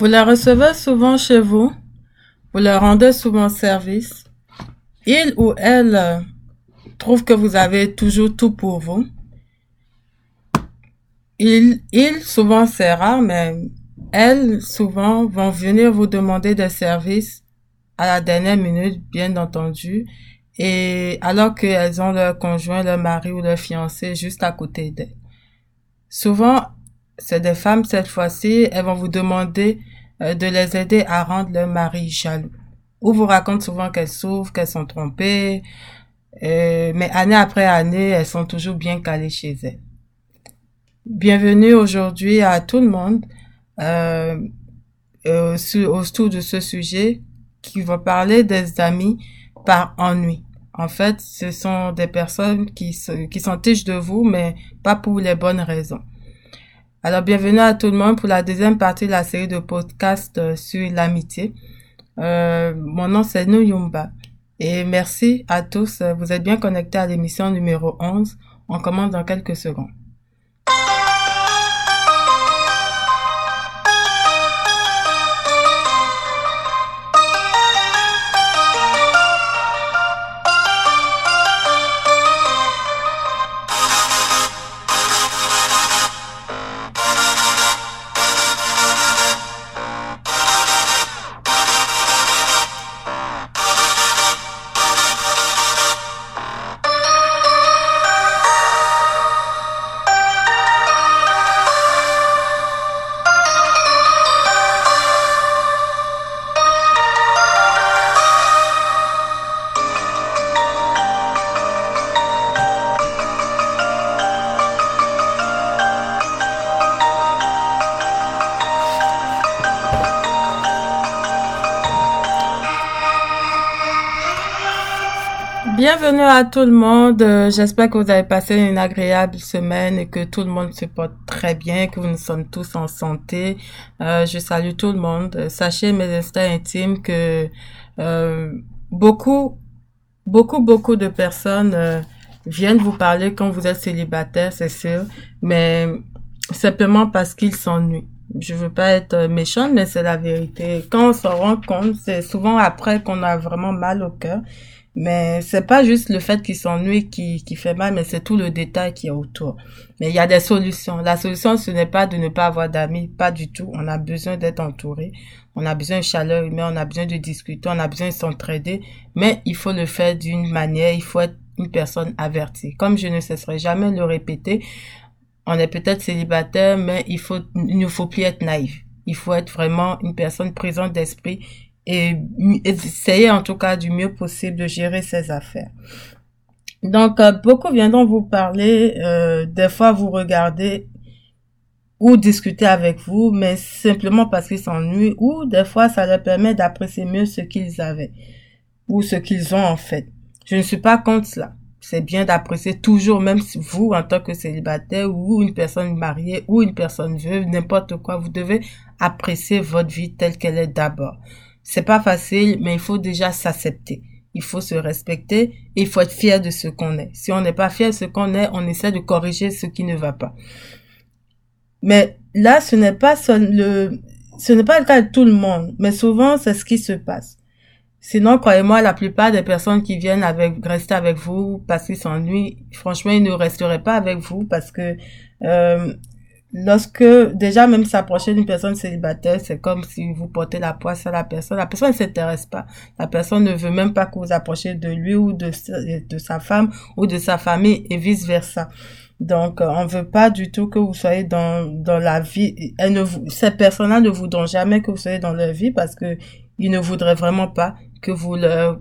Vous la recevez souvent chez vous? Vous leur rendez souvent service? Il ou elle euh, trouve que vous avez toujours tout pour vous? Il, il souvent c'est rare, mais elles souvent vont venir vous demander des services à la dernière minute, bien entendu, et alors qu'elles ont leur conjoint, leur mari ou leur fiancé juste à côté d'elles. Souvent, c'est des femmes cette fois-ci, elles vont vous demander de les aider à rendre leur mari jaloux. Ou vous racontent souvent qu'elles souffrent, qu'elles sont trompées, euh, mais année après année, elles sont toujours bien calées chez elles. Bienvenue aujourd'hui à tout le monde euh, euh, autour de ce sujet qui va parler des amis par ennui. En fait, ce sont des personnes qui, qui sont tiges de vous, mais pas pour les bonnes raisons. Alors, bienvenue à tout le monde pour la deuxième partie de la série de podcasts euh, sur l'amitié. Euh, mon nom, c'est Nouyumba. Et merci à tous. Vous êtes bien connectés à l'émission numéro 11. On commence dans quelques secondes. Bienvenue à tout le monde. Euh, j'espère que vous avez passé une agréable semaine et que tout le monde se porte très bien, que nous sommes tous en santé. Euh, je salue tout le monde. Sachez, mes instincts intimes, que euh, beaucoup, beaucoup, beaucoup de personnes viennent vous parler quand vous êtes célibataire, c'est sûr, mais simplement parce qu'ils s'ennuient. Je veux pas être méchante, mais c'est la vérité. Quand on se rend compte, c'est souvent après qu'on a vraiment mal au cœur. Mais c'est pas juste le fait qu'il s'ennuie qui, qui fait mal, mais c'est tout le détail qui est autour. Mais il y a des solutions. La solution, ce n'est pas de ne pas avoir d'amis, pas du tout. On a besoin d'être entouré. On a besoin de chaleur humaine, on a besoin de discuter, on a besoin de s'entraider. Mais il faut le faire d'une manière, il faut être une personne avertie. Comme je ne cesserai jamais de le répéter, on est peut-être célibataire, mais il faut, il ne faut plus être naïf. Il faut être vraiment une personne présente d'esprit et essayer en tout cas du mieux possible de gérer ses affaires. Donc, euh, beaucoup viendront vous parler, euh, des fois vous regardez ou discuter avec vous, mais simplement parce qu'ils s'ennuient, ou des fois ça leur permet d'apprécier mieux ce qu'ils avaient, ou ce qu'ils ont en fait. Je ne suis pas contre cela. C'est bien d'apprécier toujours, même si vous, en tant que célibataire, ou une personne mariée, ou une personne veuve, n'importe quoi, vous devez apprécier votre vie telle qu'elle est d'abord. C'est pas facile, mais il faut déjà s'accepter. Il faut se respecter et il faut être fier de ce qu'on est. Si on n'est pas fier de ce qu'on est, on essaie de corriger ce qui ne va pas. Mais là, ce n'est pas le, ce n'est pas le cas de tout le monde, mais souvent, c'est ce qui se passe. Sinon, croyez-moi, la plupart des personnes qui viennent avec, rester avec vous parce qu'ils s'ennuient, franchement, ils ne resteraient pas avec vous parce que, euh, lorsque déjà même s'approcher d'une personne célibataire, c'est comme si vous portez la poisse à la personne. La personne ne s'intéresse pas. La personne ne veut même pas que vous approchiez de lui ou de, de sa femme ou de sa famille et vice versa. Donc, euh, on veut pas du tout que vous soyez dans, dans la vie. Elle ne ces personnes-là ne voudront jamais que vous soyez dans leur vie parce que ils ne voudraient vraiment pas que vous leur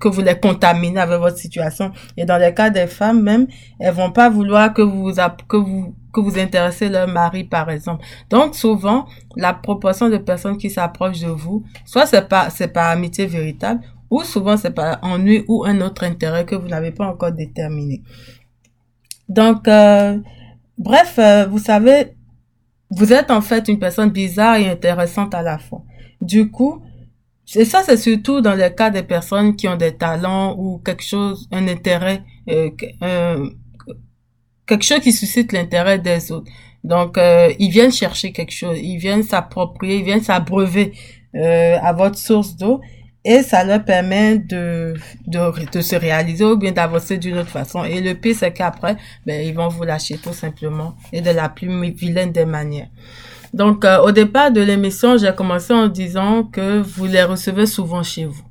que vous les contaminez avec votre situation. Et dans les cas des femmes même, elles vont pas vouloir que vous que vous que vous intéressez leur mari par exemple. Donc souvent, la proportion de personnes qui s'approchent de vous, soit c'est pas c'est pas amitié véritable, ou souvent c'est pas ennui ou un autre intérêt que vous n'avez pas encore déterminé. Donc euh, bref, euh, vous savez, vous êtes en fait une personne bizarre et intéressante à la fois. Du coup, et ça, c'est surtout dans le cas des personnes qui ont des talents ou quelque chose, un intérêt, euh, quelque chose qui suscite l'intérêt des autres. Donc, euh, ils viennent chercher quelque chose, ils viennent s'approprier, ils viennent s'abreuver euh, à votre source d'eau et ça leur permet de, de, de se réaliser ou bien d'avancer d'une autre façon. Et le pire, c'est qu'après, ben, ils vont vous lâcher tout simplement et de la plus vilaine des manières. Donc, euh, au départ de l'émission, j'ai commencé en disant que vous les recevez souvent chez vous.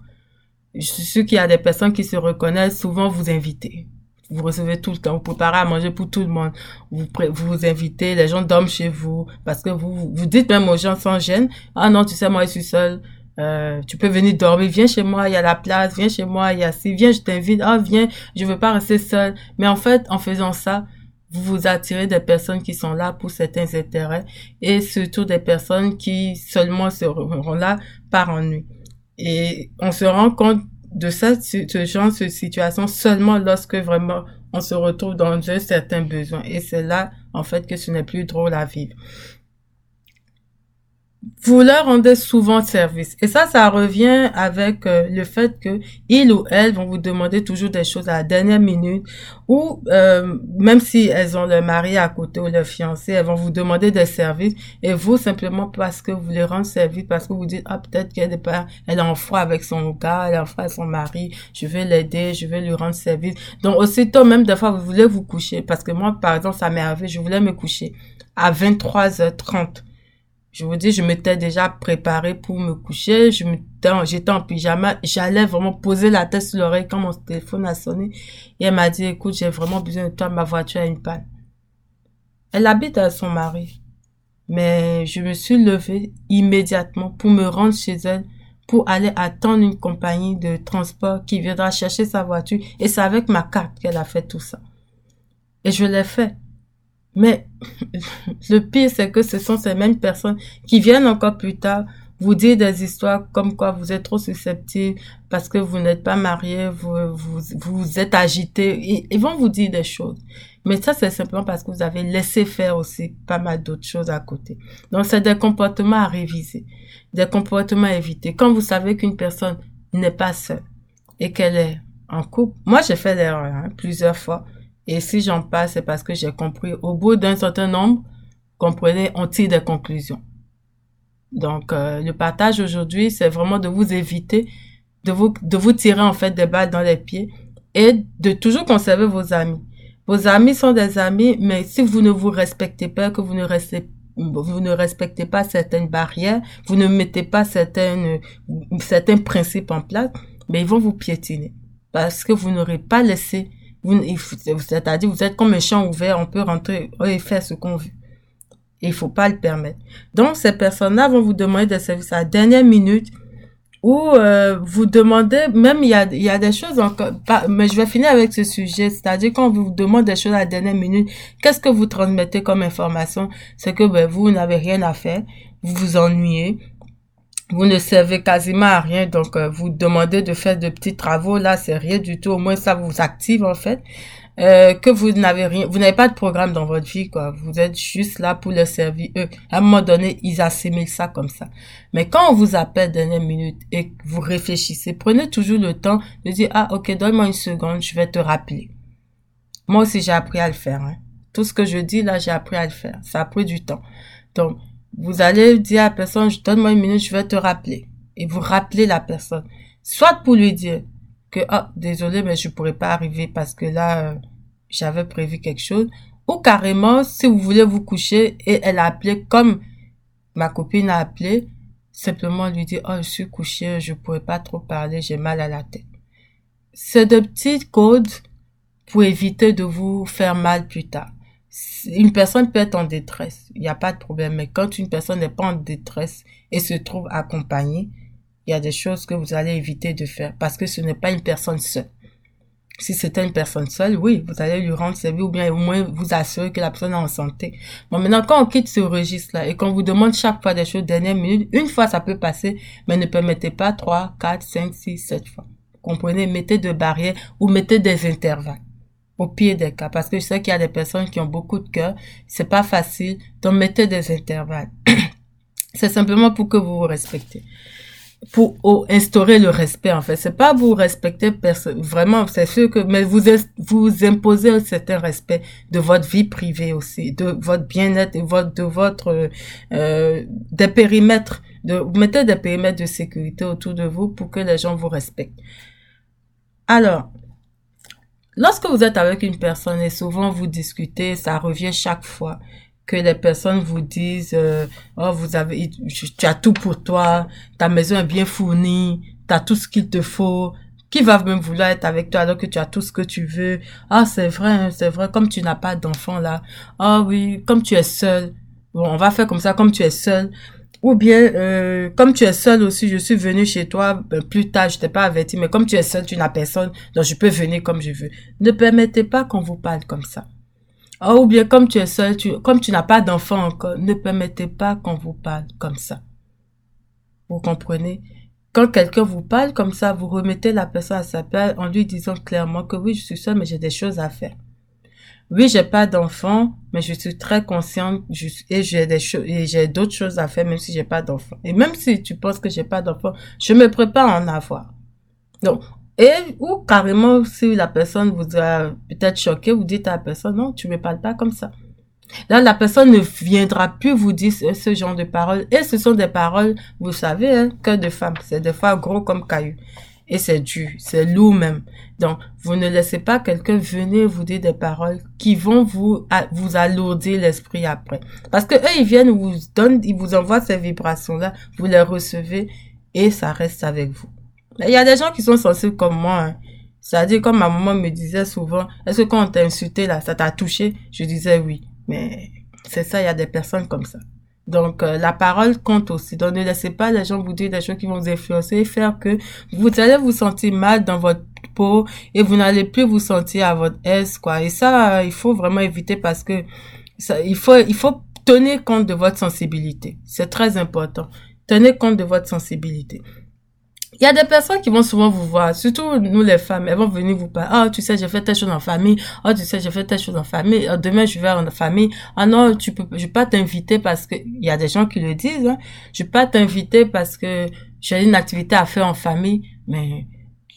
Je suis sûr qu'il y a des personnes qui se reconnaissent, souvent vous invitez. Vous recevez tout le temps, vous préparez à manger pour tout le monde. Vous vous, invitez, les gens dorment chez vous parce que vous, vous dites même aux gens sans gêne, ah non, tu sais, moi je suis seule, euh, tu peux venir dormir, viens chez moi, il y a la place, viens chez moi, il y a si, viens, je t'invite, ah viens, je veux pas rester seule. Mais en fait, en faisant ça, vous vous attirez des personnes qui sont là pour certains intérêts et surtout des personnes qui seulement seront là par ennui. Et on se rend compte de cette, ce genre de situation seulement lorsque vraiment on se retrouve dans un certain besoin. Et c'est là, en fait, que ce n'est plus drôle à vivre vous leur rendez souvent service. Et ça, ça revient avec euh, le fait que ils ou elles vont vous demander toujours des choses à la dernière minute ou euh, même si elles ont leur mari à côté ou leur fiancé, elles vont vous demander des services et vous simplement parce que vous les rendez service, parce que vous dites ah peut-être qu'elle est pas, elle est en froid avec son gars, elle est en froid avec son mari, je vais l'aider, je vais lui rendre service. Donc aussitôt même des fois vous voulez vous coucher parce que moi par exemple ça m'est arrivé, je voulais me coucher à 23h30 je vous dis, je m'étais déjà préparée pour me coucher. Je j'étais en pyjama. J'allais vraiment poser la tête sur l'oreille quand mon téléphone a sonné. Et elle m'a dit, écoute, j'ai vraiment besoin de toi. Ma voiture a une panne. Elle habite avec son mari. Mais je me suis levée immédiatement pour me rendre chez elle, pour aller attendre une compagnie de transport qui viendra chercher sa voiture. Et c'est avec ma carte qu'elle a fait tout ça. Et je l'ai fait. Mais le pire, c'est que ce sont ces mêmes personnes qui viennent encore plus tard vous dire des histoires comme quoi vous êtes trop susceptible parce que vous n'êtes pas marié, vous, vous, vous êtes agité. Ils vont vous dire des choses. Mais ça, c'est simplement parce que vous avez laissé faire aussi pas mal d'autres choses à côté. Donc, c'est des comportements à réviser, des comportements à éviter. Quand vous savez qu'une personne n'est pas seule et qu'elle est en couple, moi, j'ai fait l'erreur hein, plusieurs fois et si j'en passe, c'est parce que j'ai compris. Au bout d'un certain nombre, comprenez, on tire des conclusions. Donc, euh, le partage aujourd'hui, c'est vraiment de vous éviter, de vous, de vous tirer en fait des balles dans les pieds et de toujours conserver vos amis. Vos amis sont des amis, mais si vous ne vous respectez pas, que vous ne restez vous ne respectez pas certaines barrières, vous ne mettez pas certaines, certains principes en place, mais ils vont vous piétiner parce que vous n'aurez pas laissé c'est-à-dire, vous êtes comme un champ ouvert, on peut rentrer et faire ce qu'on veut. Il faut pas le permettre. Donc, ces personnes-là vont vous demander des services à la dernière minute ou euh, vous demandez, même il y a, il y a des choses encore, mais je vais finir avec ce sujet, c'est-à-dire quand vous demande des choses à la dernière minute, qu'est-ce que vous transmettez comme information? C'est que ben, vous n'avez rien à faire, vous vous ennuyez, vous ne servez quasiment à rien, donc euh, vous demandez de faire de petits travaux, là c'est rien du tout, au moins ça vous active en fait. Euh, que vous n'avez rien, vous n'avez pas de programme dans votre vie, quoi. Vous êtes juste là pour leur servir eux. À un moment donné, ils assimilent ça comme ça. Mais quand on vous appelle dernière minute et que vous réfléchissez, prenez toujours le temps de dire, ah, ok, donne-moi une seconde, je vais te rappeler. Moi aussi, j'ai appris à le faire, hein. Tout ce que je dis là, j'ai appris à le faire. Ça a pris du temps. Donc, vous allez dire à la personne, je donne-moi une minute, je vais te rappeler. Et vous rappelez la personne. Soit pour lui dire que, oh, désolé, mais je pourrais pas arriver parce que là, euh, j'avais prévu quelque chose. Ou carrément, si vous voulez vous coucher et elle a appelé comme ma copine a appelé, simplement lui dire, oh, je suis couché, je pourrais pas trop parler, j'ai mal à la tête. C'est de petits codes pour éviter de vous faire mal plus tard une personne peut être en détresse, il n'y a pas de problème. Mais quand une personne n'est pas en détresse et se trouve accompagnée, il y a des choses que vous allez éviter de faire parce que ce n'est pas une personne seule. Si c'était une personne seule, oui, vous allez lui rendre service ou bien au moins vous assurer que la personne est en santé. Bon, maintenant, quand on quitte ce registre-là et qu'on vous demande chaque fois des choses dernière minute, une fois ça peut passer, mais ne permettez pas trois, quatre, cinq, six, sept fois. comprenez? Mettez des barrières ou mettez des intervalles au pire des cas, parce que je sais qu'il y a des personnes qui ont beaucoup de cœur, c'est pas facile, donc mettez des intervalles. c'est simplement pour que vous vous respectez. pour instaurer le respect en fait c'est pas vous respecter vraiment c'est sûr que mais vous vous imposez un certain respect de votre vie privée aussi de votre bien-être et votre de votre euh, des périmètres de vous mettez des périmètres de sécurité autour de vous pour que les gens vous respectent alors lorsque vous êtes avec une personne et souvent vous discutez ça revient chaque fois que les personnes vous disent euh, oh vous avez tu as tout pour toi ta maison est bien fournie tu as tout ce qu'il te faut qui va même vouloir être avec toi alors que tu as tout ce que tu veux. Ah c'est vrai hein, c'est vrai comme tu n'as pas d'enfant là. Ah oui comme tu es seul bon on va faire comme ça comme tu es seul ou bien euh, comme tu es seul aussi je suis venu chez toi ben, plus tard je t'ai pas averti mais comme tu es seul tu n'as personne donc je peux venir comme je veux ne permettez pas qu'on vous parle comme ça Oh, ou bien comme tu es seul, tu, comme tu n'as pas d'enfant encore, ne permettez pas qu'on vous parle comme ça. Vous comprenez? Quand quelqu'un vous parle comme ça, vous remettez la personne à sa place en lui disant clairement que oui, je suis seul, mais j'ai des choses à faire. Oui, j'ai pas d'enfant, mais je suis très consciente et j'ai des choses j'ai d'autres choses à faire même si j'ai pas d'enfant. Et même si tu penses que j'ai pas d'enfant, je me prépare à en avoir. Donc, et, ou carrément, si la personne vous a peut-être choqué, vous dites à la personne, non, tu me parles pas comme ça. Là, la personne ne viendra plus vous dire ce, genre de paroles. Et ce sont des paroles, vous savez, hein, que de femmes. C'est des fois gros comme cailloux. Et c'est dur, c'est lourd même. Donc, vous ne laissez pas quelqu'un venir vous dire des paroles qui vont vous, vous alourdir l'esprit après. Parce que eux, ils viennent vous donnent, ils vous envoient ces vibrations-là, vous les recevez et ça reste avec vous. Il y a des gens qui sont sensibles comme moi. Hein. C'est-à-dire, comme ma maman me disait souvent, est-ce que quand on t'a insulté là, ça t'a touché? Je disais oui. Mais c'est ça, il y a des personnes comme ça. Donc, euh, la parole compte aussi. Donc, ne laissez pas les gens vous dire des choses qui vont vous influencer et faire que vous allez vous sentir mal dans votre peau et vous n'allez plus vous sentir à votre aise, quoi. Et ça, il faut vraiment éviter parce que ça, il faut, il faut tenir compte de votre sensibilité. C'est très important. Tenez compte de votre sensibilité. Il y a des personnes qui vont souvent vous voir, surtout nous les femmes, elles vont venir vous parler. Ah, tu sais, j'ai fait telle chose en famille. Ah, tu sais, j'ai fait telle chose en famille. Ah, demain, je vais en famille. Ah non, tu peux, je vais pas t'inviter parce que, il y a des gens qui le disent, hein. Je vais pas t'inviter parce que j'ai une activité à faire en famille. Mais,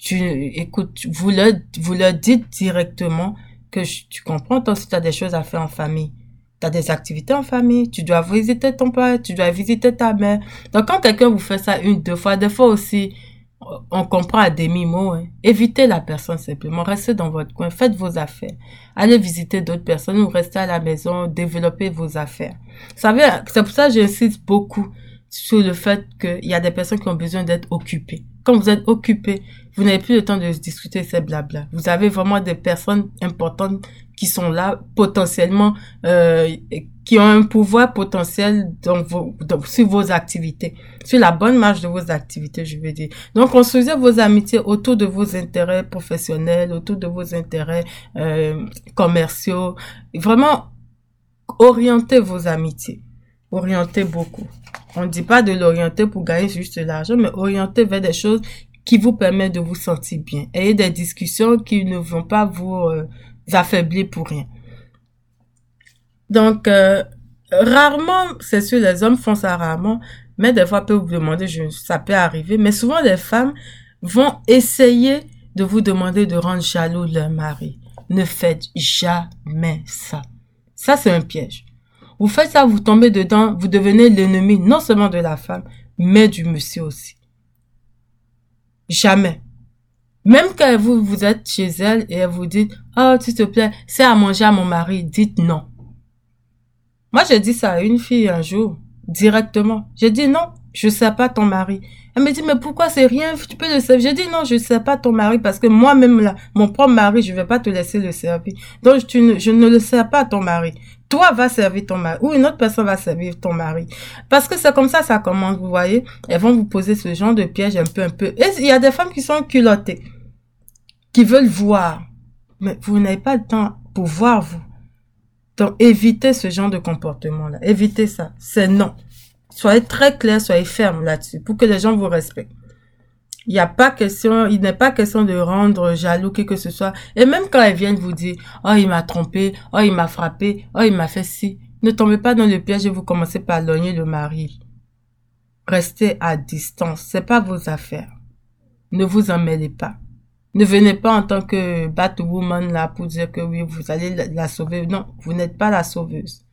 tu, écoute, vous leur, vous leur dites directement que tu comprends, toi, si tu as des choses à faire en famille tu as des activités en famille, tu dois visiter ton père, tu dois visiter ta mère. Donc quand quelqu'un vous fait ça une, deux fois, des fois aussi, on comprend à demi-mot. Hein. Évitez la personne simplement, restez dans votre coin, faites vos affaires. Allez visiter d'autres personnes ou restez à la maison, développez vos affaires. Vous savez, c'est pour ça que j'insiste beaucoup sur le fait qu'il y a des personnes qui ont besoin d'être occupées. Quand vous êtes occupé, vous n'avez plus le temps de discuter ces blabla. Vous avez vraiment des personnes importantes qui sont là potentiellement, euh, qui ont un pouvoir potentiel dans vos, sur vos activités, sur la bonne marche de vos activités, je veux dire. Donc, construisez vos amitiés autour de vos intérêts professionnels, autour de vos intérêts euh, commerciaux. Vraiment, orientez vos amitiés. Orientez beaucoup. On ne dit pas de l'orienter pour gagner juste de l'argent, mais orienter vers des choses qui vous permettent de vous sentir bien. Ayez des discussions qui ne vont pas vous euh, affaiblir pour rien. Donc, euh, rarement, c'est sûr, les hommes font ça rarement, mais des fois, peuvent vous demander, ça peut arriver, mais souvent, les femmes vont essayer de vous demander de rendre jaloux leur mari. Ne faites jamais ça. Ça, c'est un piège. Vous faites ça, vous tombez dedans, vous devenez l'ennemi non seulement de la femme, mais du monsieur aussi. Jamais. Même quand vous, vous êtes chez elle et elle vous dit, oh, s'il te plaît, c'est à manger à mon mari, dites non. Moi, j'ai dit ça à une fille un jour, directement. J'ai dit non, je sais pas ton mari. Elle me dit, mais pourquoi c'est rien, tu peux le servir. J'ai dit non, je sais pas ton mari parce que moi-même là, mon propre mari, je vais pas te laisser le servir. Donc, tu je ne le sais pas ton mari toi va servir ton mari ou une autre personne va servir ton mari. Parce que c'est comme ça, ça commence, vous voyez. Elles vont vous poser ce genre de piège un peu, un peu. Et il y a des femmes qui sont culottées, qui veulent voir. Mais vous n'avez pas le temps pour voir, vous. Donc, évitez ce genre de comportement-là. Évitez ça. C'est non. Soyez très clair, soyez ferme là-dessus pour que les gens vous respectent. Il n'y a pas question, il n'est pas question de rendre jaloux qui que ce soit. Et même quand elles viennent vous dire, oh, il m'a trompé, oh, il m'a frappé, oh, il m'a fait ci. Ne tombez pas dans le piège et vous commencez par logner le mari. restez à distance. C'est pas vos affaires. Ne vous en mêlez pas. Ne venez pas en tant que Batwoman là pour dire que oui, vous allez la, sauver. Non, vous n'êtes pas la sauveuse.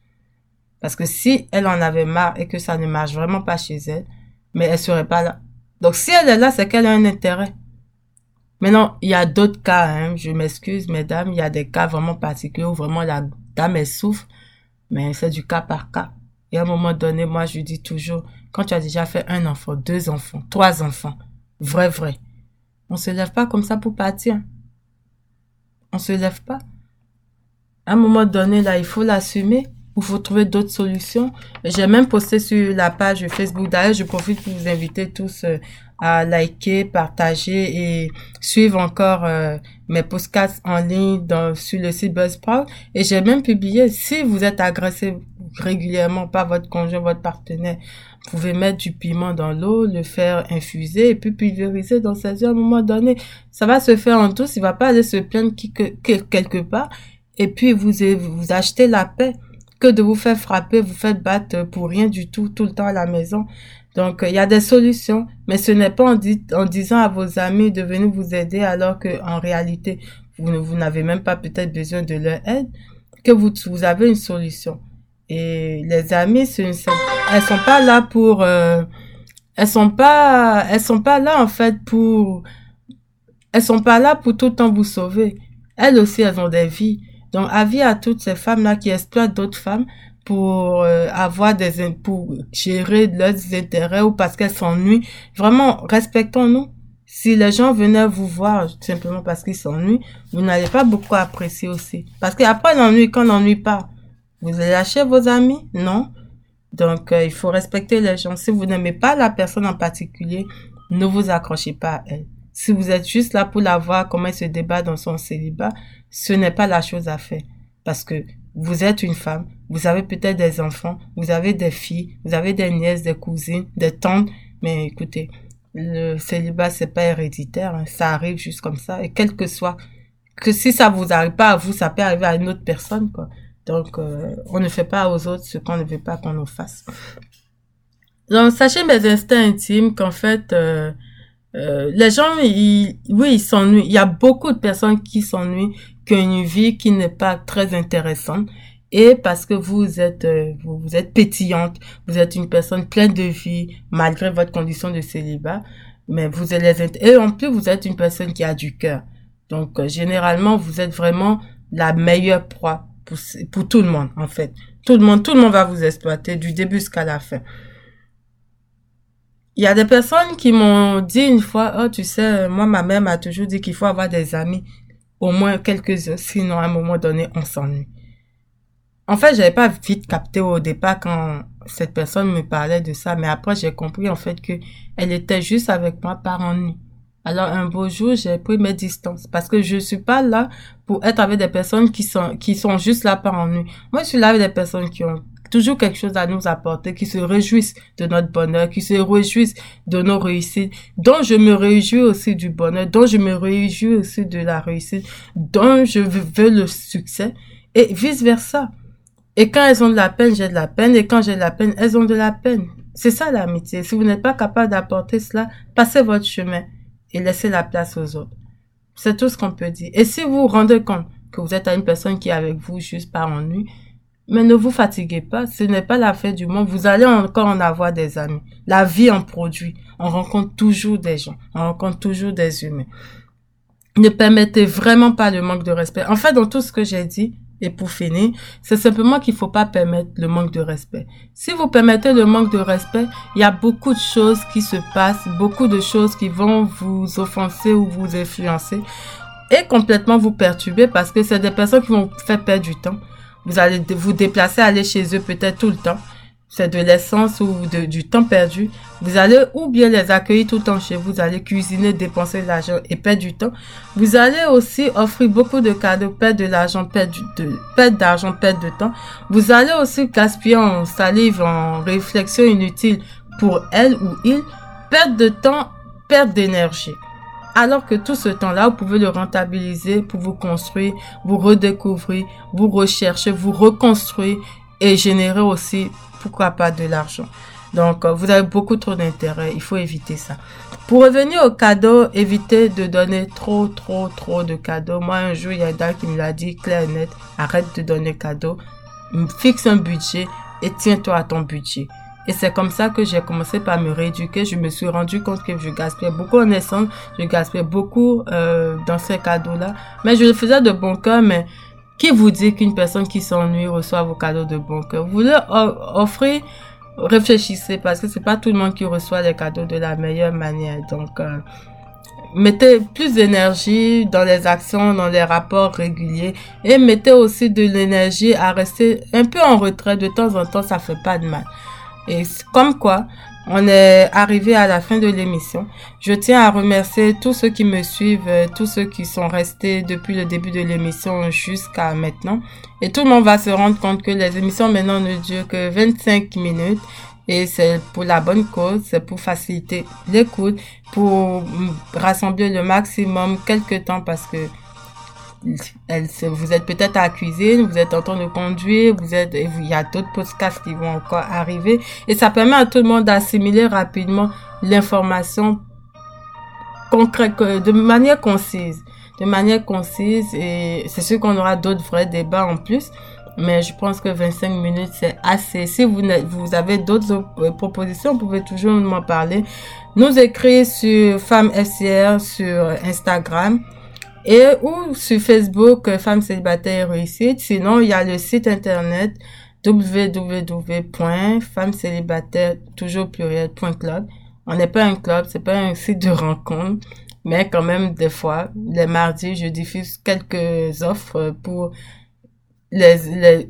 Parce que si elle en avait marre et que ça ne marche vraiment pas chez elle, mais elle serait pas là. Donc si elle est là, c'est qu'elle a un intérêt. Maintenant, il y a d'autres cas, hein. je m'excuse mesdames, il y a des cas vraiment particuliers où vraiment la dame elle souffre, mais c'est du cas par cas. Et à un moment donné, moi je dis toujours, quand tu as déjà fait un enfant, deux enfants, trois enfants, vrai, vrai, on se lève pas comme ça pour partir. On se lève pas. À un moment donné, là, il faut l'assumer. Il faut trouver d'autres solutions. J'ai même posté sur la page Facebook. D'ailleurs, je profite pour vous inviter tous euh, à liker, partager et suivre encore euh, mes podcasts en ligne dans, sur le site Buzzsprout. Et j'ai même publié, si vous êtes agressé régulièrement par votre conjoint, votre partenaire, vous pouvez mettre du piment dans l'eau, le faire infuser et puis pulvériser dans ses yeux à un moment donné. Ça va se faire en douce, il va pas aller se plaindre quelque part et puis vous, vous achetez la paix de vous faire frapper, vous faites battre pour rien du tout, tout le temps à la maison. Donc, il y a des solutions, mais ce n'est pas en, disant à vos amis de venir vous aider alors que en réalité, vous, n'avez même pas peut-être besoin de leur aide, que vous, vous avez une solution. Et les amis, ce ne sont, elles sont pas là pour, euh, elles sont pas, elles sont pas là en fait pour, elles sont pas là pour tout le temps vous sauver. Elles aussi, elles ont des vies. Donc, avis à toutes ces femmes-là qui exploitent d'autres femmes pour euh, avoir des pour gérer leurs intérêts ou parce qu'elles s'ennuient. Vraiment, respectons-nous. Si les gens venaient vous voir simplement parce qu'ils s'ennuient, vous n'allez pas beaucoup apprécier aussi. Parce qu'après l'ennui, quand l'ennui part, vous allez lâcher vos amis? Non. Donc, euh, il faut respecter les gens. Si vous n'aimez pas la personne en particulier, ne vous accrochez pas à elle. Si vous êtes juste là pour la voir comment elle se débat dans son célibat, ce n'est pas la chose à faire. Parce que vous êtes une femme, vous avez peut-être des enfants, vous avez des filles, vous avez des nièces, des cousines, des tantes, mais écoutez, le célibat c'est pas héréditaire, hein. ça arrive juste comme ça et quel que soit que si ça vous arrive pas à vous, ça peut arriver à une autre personne quoi. Donc euh, on ne fait pas aux autres ce qu'on ne veut pas qu'on nous fasse. Donc sachez mes instincts intimes qu'en fait euh, euh, les gens, ils, oui, ils s'ennuient. Il y a beaucoup de personnes qui s'ennuient, qui ont une vie qui n'est pas très intéressante. Et parce que vous êtes, euh, vous, êtes pétillante, vous êtes une personne pleine de vie, malgré votre condition de célibat. Mais vous êtes et en plus, vous êtes une personne qui a du cœur. Donc, euh, généralement, vous êtes vraiment la meilleure proie pour, pour tout le monde, en fait. Tout le monde, tout le monde va vous exploiter du début jusqu'à la fin. Il y a des personnes qui m'ont dit une fois, oh, tu sais, moi, ma mère m'a toujours dit qu'il faut avoir des amis, au moins quelques heures, sinon à un moment donné, on s'ennuie. En fait, j'avais pas vite capté au départ quand cette personne me parlait de ça, mais après, j'ai compris, en fait, que elle était juste avec moi par ennui. Alors, un beau jour, j'ai pris mes distances parce que je suis pas là pour être avec des personnes qui sont, qui sont juste là par ennui. Moi, je suis là avec des personnes qui ont toujours quelque chose à nous apporter, qui se réjouissent de notre bonheur, qui se réjouissent de nos réussites, dont je me réjouis aussi du bonheur, dont je me réjouis aussi de la réussite, dont je veux le succès, et vice versa. Et quand elles ont de la peine, j'ai de la peine, et quand j'ai de la peine, elles ont de la peine. C'est ça l'amitié. Si vous n'êtes pas capable d'apporter cela, passez votre chemin et laissez la place aux autres. C'est tout ce qu'on peut dire. Et si vous vous rendez compte que vous êtes à une personne qui est avec vous juste par ennui, mais ne vous fatiguez pas, ce n'est pas la fin du monde. Vous allez encore en avoir des amis. La vie en produit. On rencontre toujours des gens. On rencontre toujours des humains. Ne permettez vraiment pas le manque de respect. En fait, dans tout ce que j'ai dit, et pour finir, c'est simplement qu'il faut pas permettre le manque de respect. Si vous permettez le manque de respect, il y a beaucoup de choses qui se passent, beaucoup de choses qui vont vous offenser ou vous influencer et complètement vous perturber parce que c'est des personnes qui vont vous faire perdre du temps vous allez vous déplacer, aller chez eux peut-être tout le temps. C'est de l'essence ou du temps perdu. Vous allez ou bien les accueillir tout le temps chez vous. Vous allez cuisiner, dépenser de l'argent et perdre du temps. Vous allez aussi offrir beaucoup de cadeaux, perdre de l'argent, perdre de, perdre d'argent, perdre de temps. Vous allez aussi gaspiller en salive, en réflexion inutile pour elle ou il, perdre de temps, perdre d'énergie. Alors que tout ce temps-là, vous pouvez le rentabiliser pour vous construire, vous redécouvrir, vous rechercher, vous reconstruire et générer aussi, pourquoi pas, de l'argent. Donc, euh, vous avez beaucoup trop d'intérêt. Il faut éviter ça. Pour revenir aux cadeaux, évitez de donner trop, trop, trop de cadeaux. Moi, un jour, il y a dame qui me l'a dit clair et net. Arrête de donner cadeaux. Fixe un budget et tiens-toi à ton budget. Et c'est comme ça que j'ai commencé par me rééduquer. Je me suis rendu compte que je gaspillais beaucoup en essence, je gaspillais beaucoup euh, dans ces cadeaux-là. Mais je le faisais de bon cœur, mais qui vous dit qu'une personne qui s'ennuie reçoit vos cadeaux de bon cœur? Vous leur offrez, réfléchissez, parce que c'est pas tout le monde qui reçoit les cadeaux de la meilleure manière. Donc, euh, mettez plus d'énergie dans les actions, dans les rapports réguliers et mettez aussi de l'énergie à rester un peu en retrait de temps en temps, ça fait pas de mal. Et comme quoi, on est arrivé à la fin de l'émission. Je tiens à remercier tous ceux qui me suivent, euh, tous ceux qui sont restés depuis le début de l'émission jusqu'à maintenant. Et tout le monde va se rendre compte que les émissions maintenant ne durent que 25 minutes. Et c'est pour la bonne cause, c'est pour faciliter l'écoute, pour rassembler le maximum quelques temps parce que elle, vous êtes peut-être à la cuisine, vous êtes en train de conduire, vous êtes, il y a d'autres podcasts qui vont encore arriver. Et ça permet à tout le monde d'assimiler rapidement l'information concrète, de manière concise. De manière concise et c'est sûr qu'on aura d'autres vrais débats en plus. Mais je pense que 25 minutes, c'est assez. Si vous, avez d'autres euh, propositions, vous pouvez toujours m'en parler. Nous écrire sur Femme FCR sur Instagram et ou sur Facebook euh, Femmes célibataires réussites. Sinon, il y a le site internet www.femmescélibataires toujours pluriel.club. On n'est pas un club, c'est pas un site de rencontre, mais quand même des fois, les mardis, je diffuse quelques offres pour les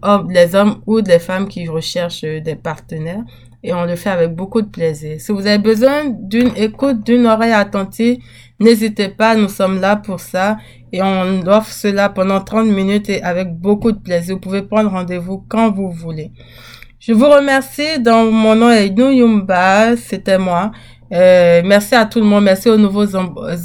hommes ou les femmes qui recherchent des partenaires et on le fait avec beaucoup de plaisir. Si vous avez besoin d'une écoute, d'une oreille attentive, N'hésitez pas, nous sommes là pour ça et on offre cela pendant 30 minutes et avec beaucoup de plaisir. Vous pouvez prendre rendez-vous quand vous voulez. Je vous remercie. Dans mon nom est Yumba, c'était moi. Euh, merci à tout le monde, merci aux nouveaux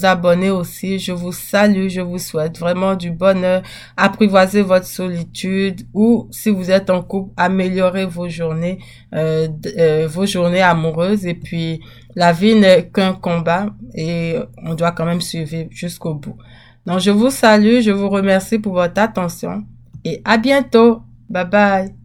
abonnés aussi. Je vous salue, je vous souhaite vraiment du bonheur. Apprivoisez votre solitude ou si vous êtes en couple, améliorez vos journées, euh, euh, vos journées amoureuses. Et puis, la vie n'est qu'un combat et on doit quand même suivre jusqu'au bout. Donc, je vous salue, je vous remercie pour votre attention et à bientôt. Bye bye.